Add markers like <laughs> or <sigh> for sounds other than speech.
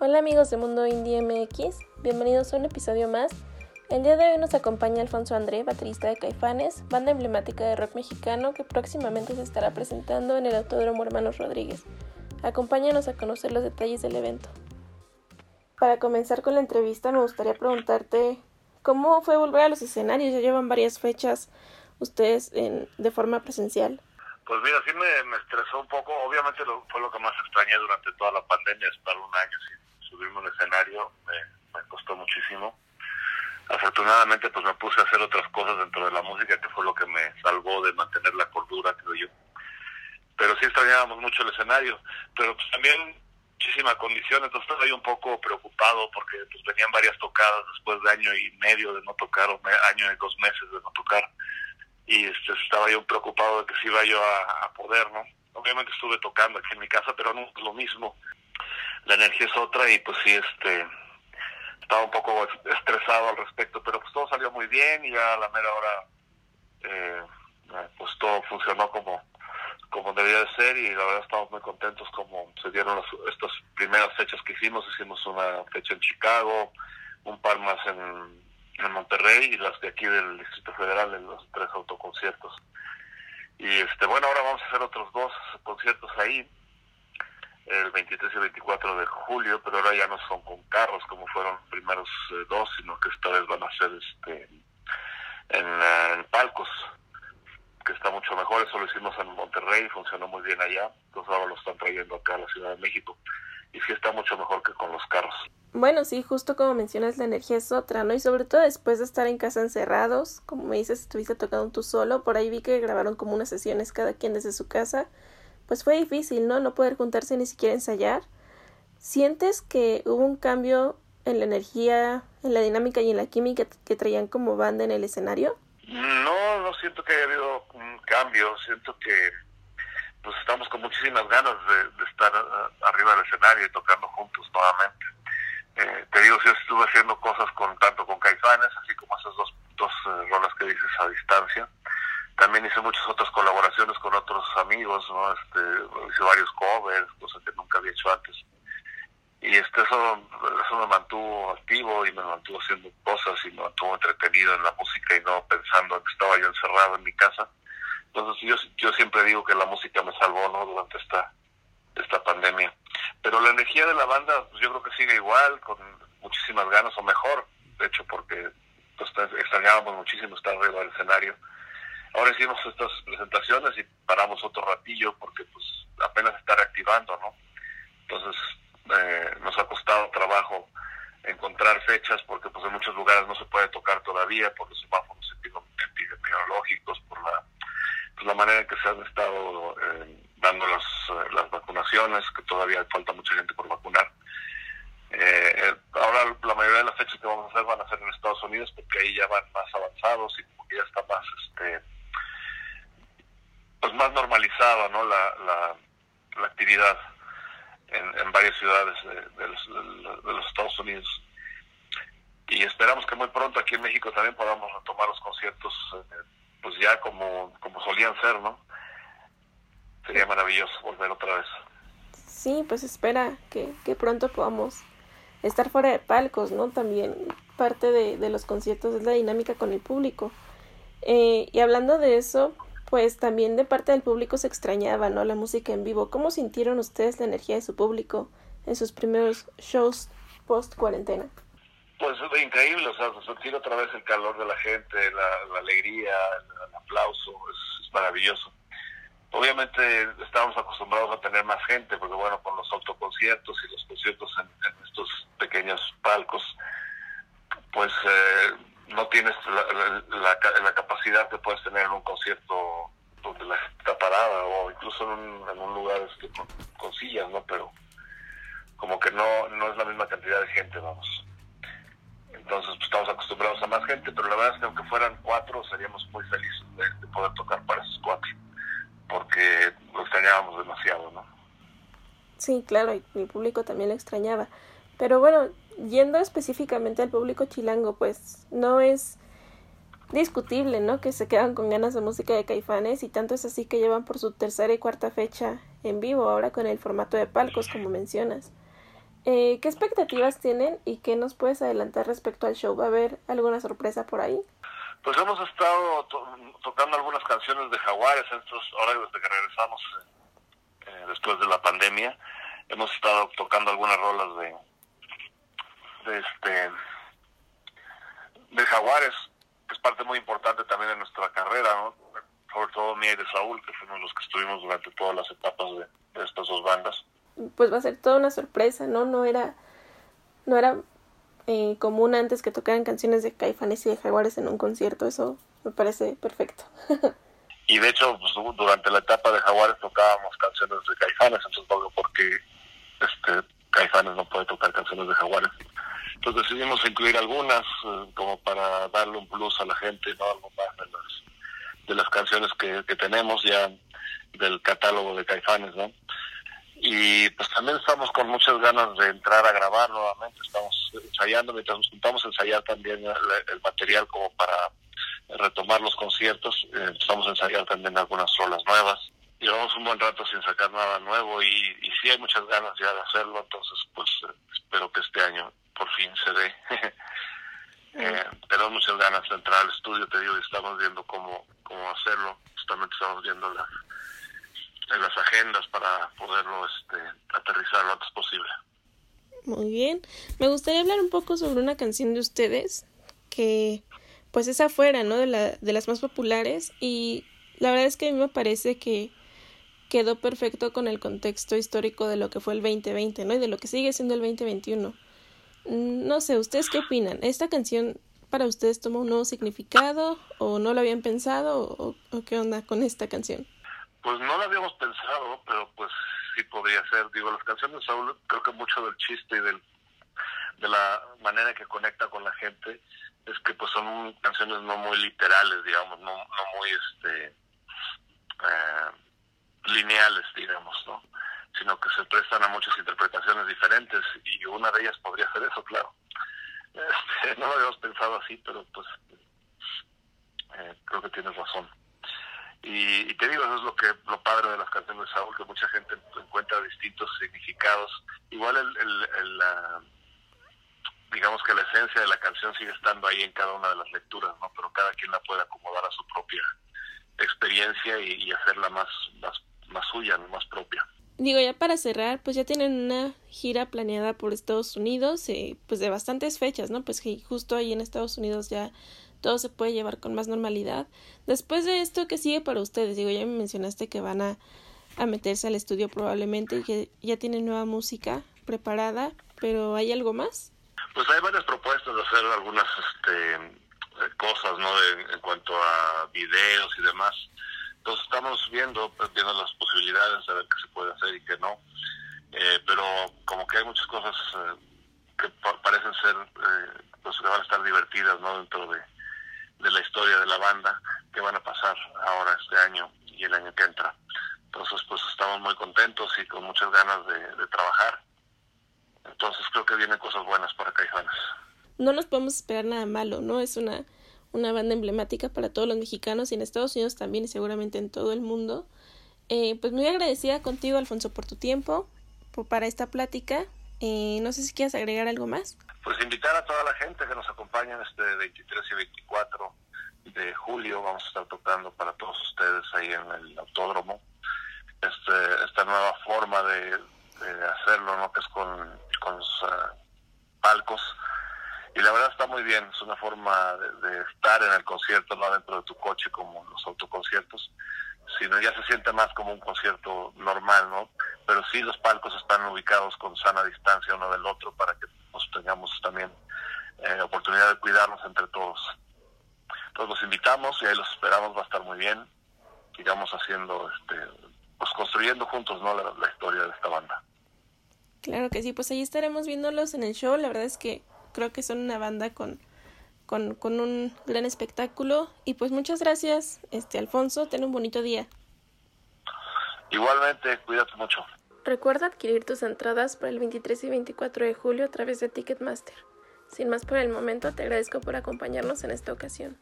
Hola amigos de Mundo Indie MX, bienvenidos a un episodio más. El día de hoy nos acompaña Alfonso André, baterista de Caifanes, banda emblemática de rock mexicano que próximamente se estará presentando en el Autódromo Hermanos Rodríguez. Acompáñanos a conocer los detalles del evento. Para comenzar con la entrevista me gustaría preguntarte cómo fue volver a los escenarios, ya llevan varias fechas ustedes en, de forma presencial. Pues mira, sí me, estresó un poco. Obviamente lo, fue lo que más extrañé durante toda la pandemia, estar un año sin subirme un escenario. Me, costó muchísimo. Afortunadamente, pues me puse a hacer otras cosas dentro de la música, que fue lo que me salvó de mantener la cordura, creo yo. Pero sí extrañábamos mucho el escenario. Pero pues también muchísima condición, entonces estaba ahí un poco preocupado porque pues venían varias tocadas después de año y medio de no tocar, o año y dos meses de no tocar y este, estaba yo preocupado de que si iba yo a, poder, ¿no? Obviamente estuve tocando aquí en mi casa, pero no es lo mismo. La energía es otra y pues sí, este, estaba un poco estresado al respecto, pero pues todo salió muy bien y ya a la mera hora, eh, pues todo funcionó como, como debía de ser y la verdad estamos muy contentos como se dieron estas primeras fechas que hicimos. Hicimos una fecha en Chicago, un par más en en Monterrey y las de aquí del Distrito Federal en los tres autoconciertos. Y este bueno, ahora vamos a hacer otros dos conciertos ahí, el 23 y 24 de julio, pero ahora ya no son con carros como fueron los primeros eh, dos, sino que esta vez van a ser este en, palcos, que está mucho mejor. Eso lo hicimos en Monterrey, funcionó muy bien allá, entonces ahora lo están trayendo acá a la Ciudad de México y sí está mucho mejor que con los carros. Bueno, sí, justo como mencionas, la energía es otra, ¿no? Y sobre todo después de estar en casa encerrados, como me dices, estuviste tocando tú solo, por ahí vi que grabaron como unas sesiones cada quien desde su casa, pues fue difícil, ¿no? No poder juntarse ni siquiera ensayar. ¿Sientes que hubo un cambio en la energía, en la dinámica y en la química que traían como banda en el escenario? No, no siento que haya habido un cambio, siento que pues estamos con muchísimas ganas de, estar eh, arriba del escenario y tocando juntos nuevamente. Eh, te digo, yo estuve haciendo cosas con tanto con Caifanes, así como esas dos, dos eh, rolas que dices a distancia. También hice muchas otras colaboraciones con otros amigos, ¿no? Este, hice varios covers, cosas que nunca había hecho antes. Y este, eso, me mantuvo activo y me mantuvo haciendo cosas y me mantuvo entretenido en la música y no pensando que estaba yo encerrado en mi casa entonces yo, yo siempre digo que la música me salvó ¿no? durante esta, esta pandemia. Pero la energía de la banda pues yo creo que sigue igual, con muchísimas ganas o mejor, de hecho porque pues, extrañábamos muchísimo estar arriba del escenario. Ahora hicimos estas presentaciones y paramos otro ratillo porque pues apenas está reactivando, ¿no? Entonces eh, nos ha costado trabajo encontrar fechas porque pues en muchos lugares no se puede tocar todavía por los semáforos epidemiológicos, por la pues, la manera en que se han estado eh, dando las, eh, las vacunaciones, que todavía falta mucha gente por vacunar. Eh, ahora la mayoría de las fechas que vamos a hacer van a ser en Estados Unidos porque ahí ya van más avanzados y como ya está más este pues más normalizada ¿no? la, la, actividad en, en, varias ciudades de, los, Estados Unidos y esperamos que muy pronto aquí en México también podamos retomar los conciertos pues ya como, como solían ser, ¿no? Sería maravilloso volver otra vez. Sí, pues espera que, que pronto podamos estar fuera de palcos, ¿no? También parte de, de los conciertos es la dinámica con el público. Eh, y hablando de eso, pues también de parte del público se extrañaba, ¿no? La música en vivo. ¿Cómo sintieron ustedes la energía de su público en sus primeros shows post cuarentena? Pues es increíble, o sea, sentir otra vez el calor de la gente, la, alegría, el, aplauso, es, maravilloso. Obviamente estábamos acostumbrados a tener más gente, porque bueno, con los autoconciertos y los conciertos en, estos pequeños palcos, pues eh, no tienes la, capacidad que puedes tener en un concierto donde la gente está parada o incluso en un, lugar este, con, sillas, ¿no? Pero como que no, no es la misma cantidad de gente, vamos. Entonces pues, estamos acostumbrados a más gente, pero la verdad es que aunque fueran cuatro, seríamos muy felices de, poder tocar para esos cuatro, porque lo extrañábamos demasiado, ¿no? Sí, claro, y mi público también lo extrañaba. Pero bueno, yendo específicamente al público chilango, pues no es discutible, ¿no? Que se quedan con ganas de música de caifanes y tanto es así que llevan por su tercera y cuarta fecha en vivo, ahora con el formato de palcos, como mencionas. Eh, ¿Qué expectativas tienen y qué nos puedes adelantar respecto al show? ¿Va a haber alguna sorpresa por ahí? Pues hemos estado tocando algunas canciones de Jaguares, estos, ahora desde que regresamos eh, después de la pandemia, hemos estado tocando algunas rolas de, de este de Jaguares, que es parte muy importante también de nuestra carrera, ¿no? sobre todo mía y de Saúl, que fuimos los que estuvimos durante todas las etapas de, de estas dos bandas. Pues va a ser toda una sorpresa, ¿no? No era, no era eh, común antes que tocaran canciones de Caifanes y de Jaguares en un concierto, eso me parece perfecto. <laughs> y de hecho, pues, durante la etapa de Jaguares tocábamos canciones de Caifanes, entonces porque este, Caifanes no puede tocar canciones de Jaguares. Entonces decidimos incluir algunas eh, como para darle un plus a la gente, ¿no? Algo más de las, de las canciones que, tenemos ya del catálogo de Caifanes, ¿no? Y pues también estamos con muchas ganas de entrar a grabar nuevamente, estamos ensayando, mientras nos juntamos a ensayar también el, material como para retomar los conciertos, eh, empezamos a ensayar también algunas rolas nuevas. Llevamos un buen rato sin sacar nada nuevo y, y sí hay muchas ganas ya de hacerlo, entonces pues eh, espero que este año por fin se dé. <laughs> eh, tenemos muchas ganas de entrar al estudio, te digo, y estamos viendo cómo, cómo hacerlo. Justamente estamos viendo la, en las agendas para poderlo este, aterrizar lo antes posible. Muy bien. Me gustaría hablar un poco sobre una canción de ustedes que pues es afuera, ¿no? De, la, de las más populares y la verdad es que a mí me parece que quedó perfecto con el contexto histórico de lo que fue el 2020, ¿no? Y de lo que sigue siendo el 2021. No sé, ¿ustedes qué opinan? ¿Esta canción para ustedes toma un nuevo significado o no lo habían pensado o, qué onda con esta canción? Pues no lo habíamos pensado, pero pues sí podría ser. Digo, las canciones de creo que mucho del chiste y del, de la manera que conecta con la gente es que pues son canciones no muy literales, digamos, no, no muy este eh, lineales, digamos, ¿no? Sino que se prestan a muchas interpretaciones diferentes y una de ellas podría ser eso, claro. <laughs> Este, no lo habíamos pensado así, pero pues eh, creo que tienes razón. Y, te digo, eso es lo que lo padre de las canciones de Saúl, que mucha gente encuentra distintos significados. Igual el, el, la, digamos que la esencia de la canción sigue estando ahí en cada una de las lecturas, ¿no? Pero cada quien la puede acomodar a su propia experiencia y, hacerla más, más, más suya, más propia. Digo, ya para cerrar, pues ya tienen una gira planeada por Estados Unidos, eh, pues de bastantes fechas, ¿no? Pues que justo ahí en Estados Unidos ya todo se puede llevar con más normalidad. Después de esto, ¿qué sigue para ustedes? Digo, ya me mencionaste que van a, a meterse al estudio probablemente y que ya tienen nueva música preparada, pero ¿hay algo más? Pues hay varias propuestas de hacer algunas este, cosas, ¿no? en cuanto a videos y demás. Estamos viendo, pues, viendo las posibilidades de ver qué se puede hacer y qué no. Eh, pero como que hay muchas cosas eh, que parecen ser, eh, pues que van a estar divertidas, ¿no? Dentro de, de la historia de la banda que van a pasar ahora este año y el año que entra. Entonces, pues estamos muy contentos y con muchas ganas de, trabajar. Entonces, creo que vienen cosas buenas para Caifanes. No nos podemos esperar nada malo, ¿no? Es una, una banda emblemática para todos los mexicanos y en Estados Unidos también y seguramente en todo el mundo. Eh, pues muy agradecida contigo, Alfonso, por tu tiempo, para esta plática. Eh, no sé si quieres agregar algo más pues invitar a toda la gente que nos acompañe en este 23 y 24 de julio. Vamos a estar tocando para todos ustedes ahí en el autódromo. Este, esta nueva forma de, hacerlo, ¿no? Que es con, con los eh, palcos. Y la verdad está muy bien, es una forma de, estar en el concierto, no dentro de tu coche como los autoconciertos, sino ya se siente más como un concierto normal, ¿no? Pero sí los palcos están ubicados con sana distancia uno del otro para que pues, tengamos también eh, oportunidad de cuidarnos entre todos. Entonces los invitamos y ahí los esperamos, va a estar muy bien. Sigamos haciendo, este, pues construyendo juntos ¿no? la, la historia de esta banda. Claro que sí, pues ahí estaremos viéndolos en el show. La verdad es que creo que son una banda con, con, con un gran espectáculo. Y pues muchas gracias, este Alfonso. Ten un bonito día. Igualmente, cuídate mucho. Recuerda adquirir tus entradas para el 23 y 24 de julio a través de Ticketmaster. Sin más por el momento, te agradezco por acompañarnos en esta ocasión.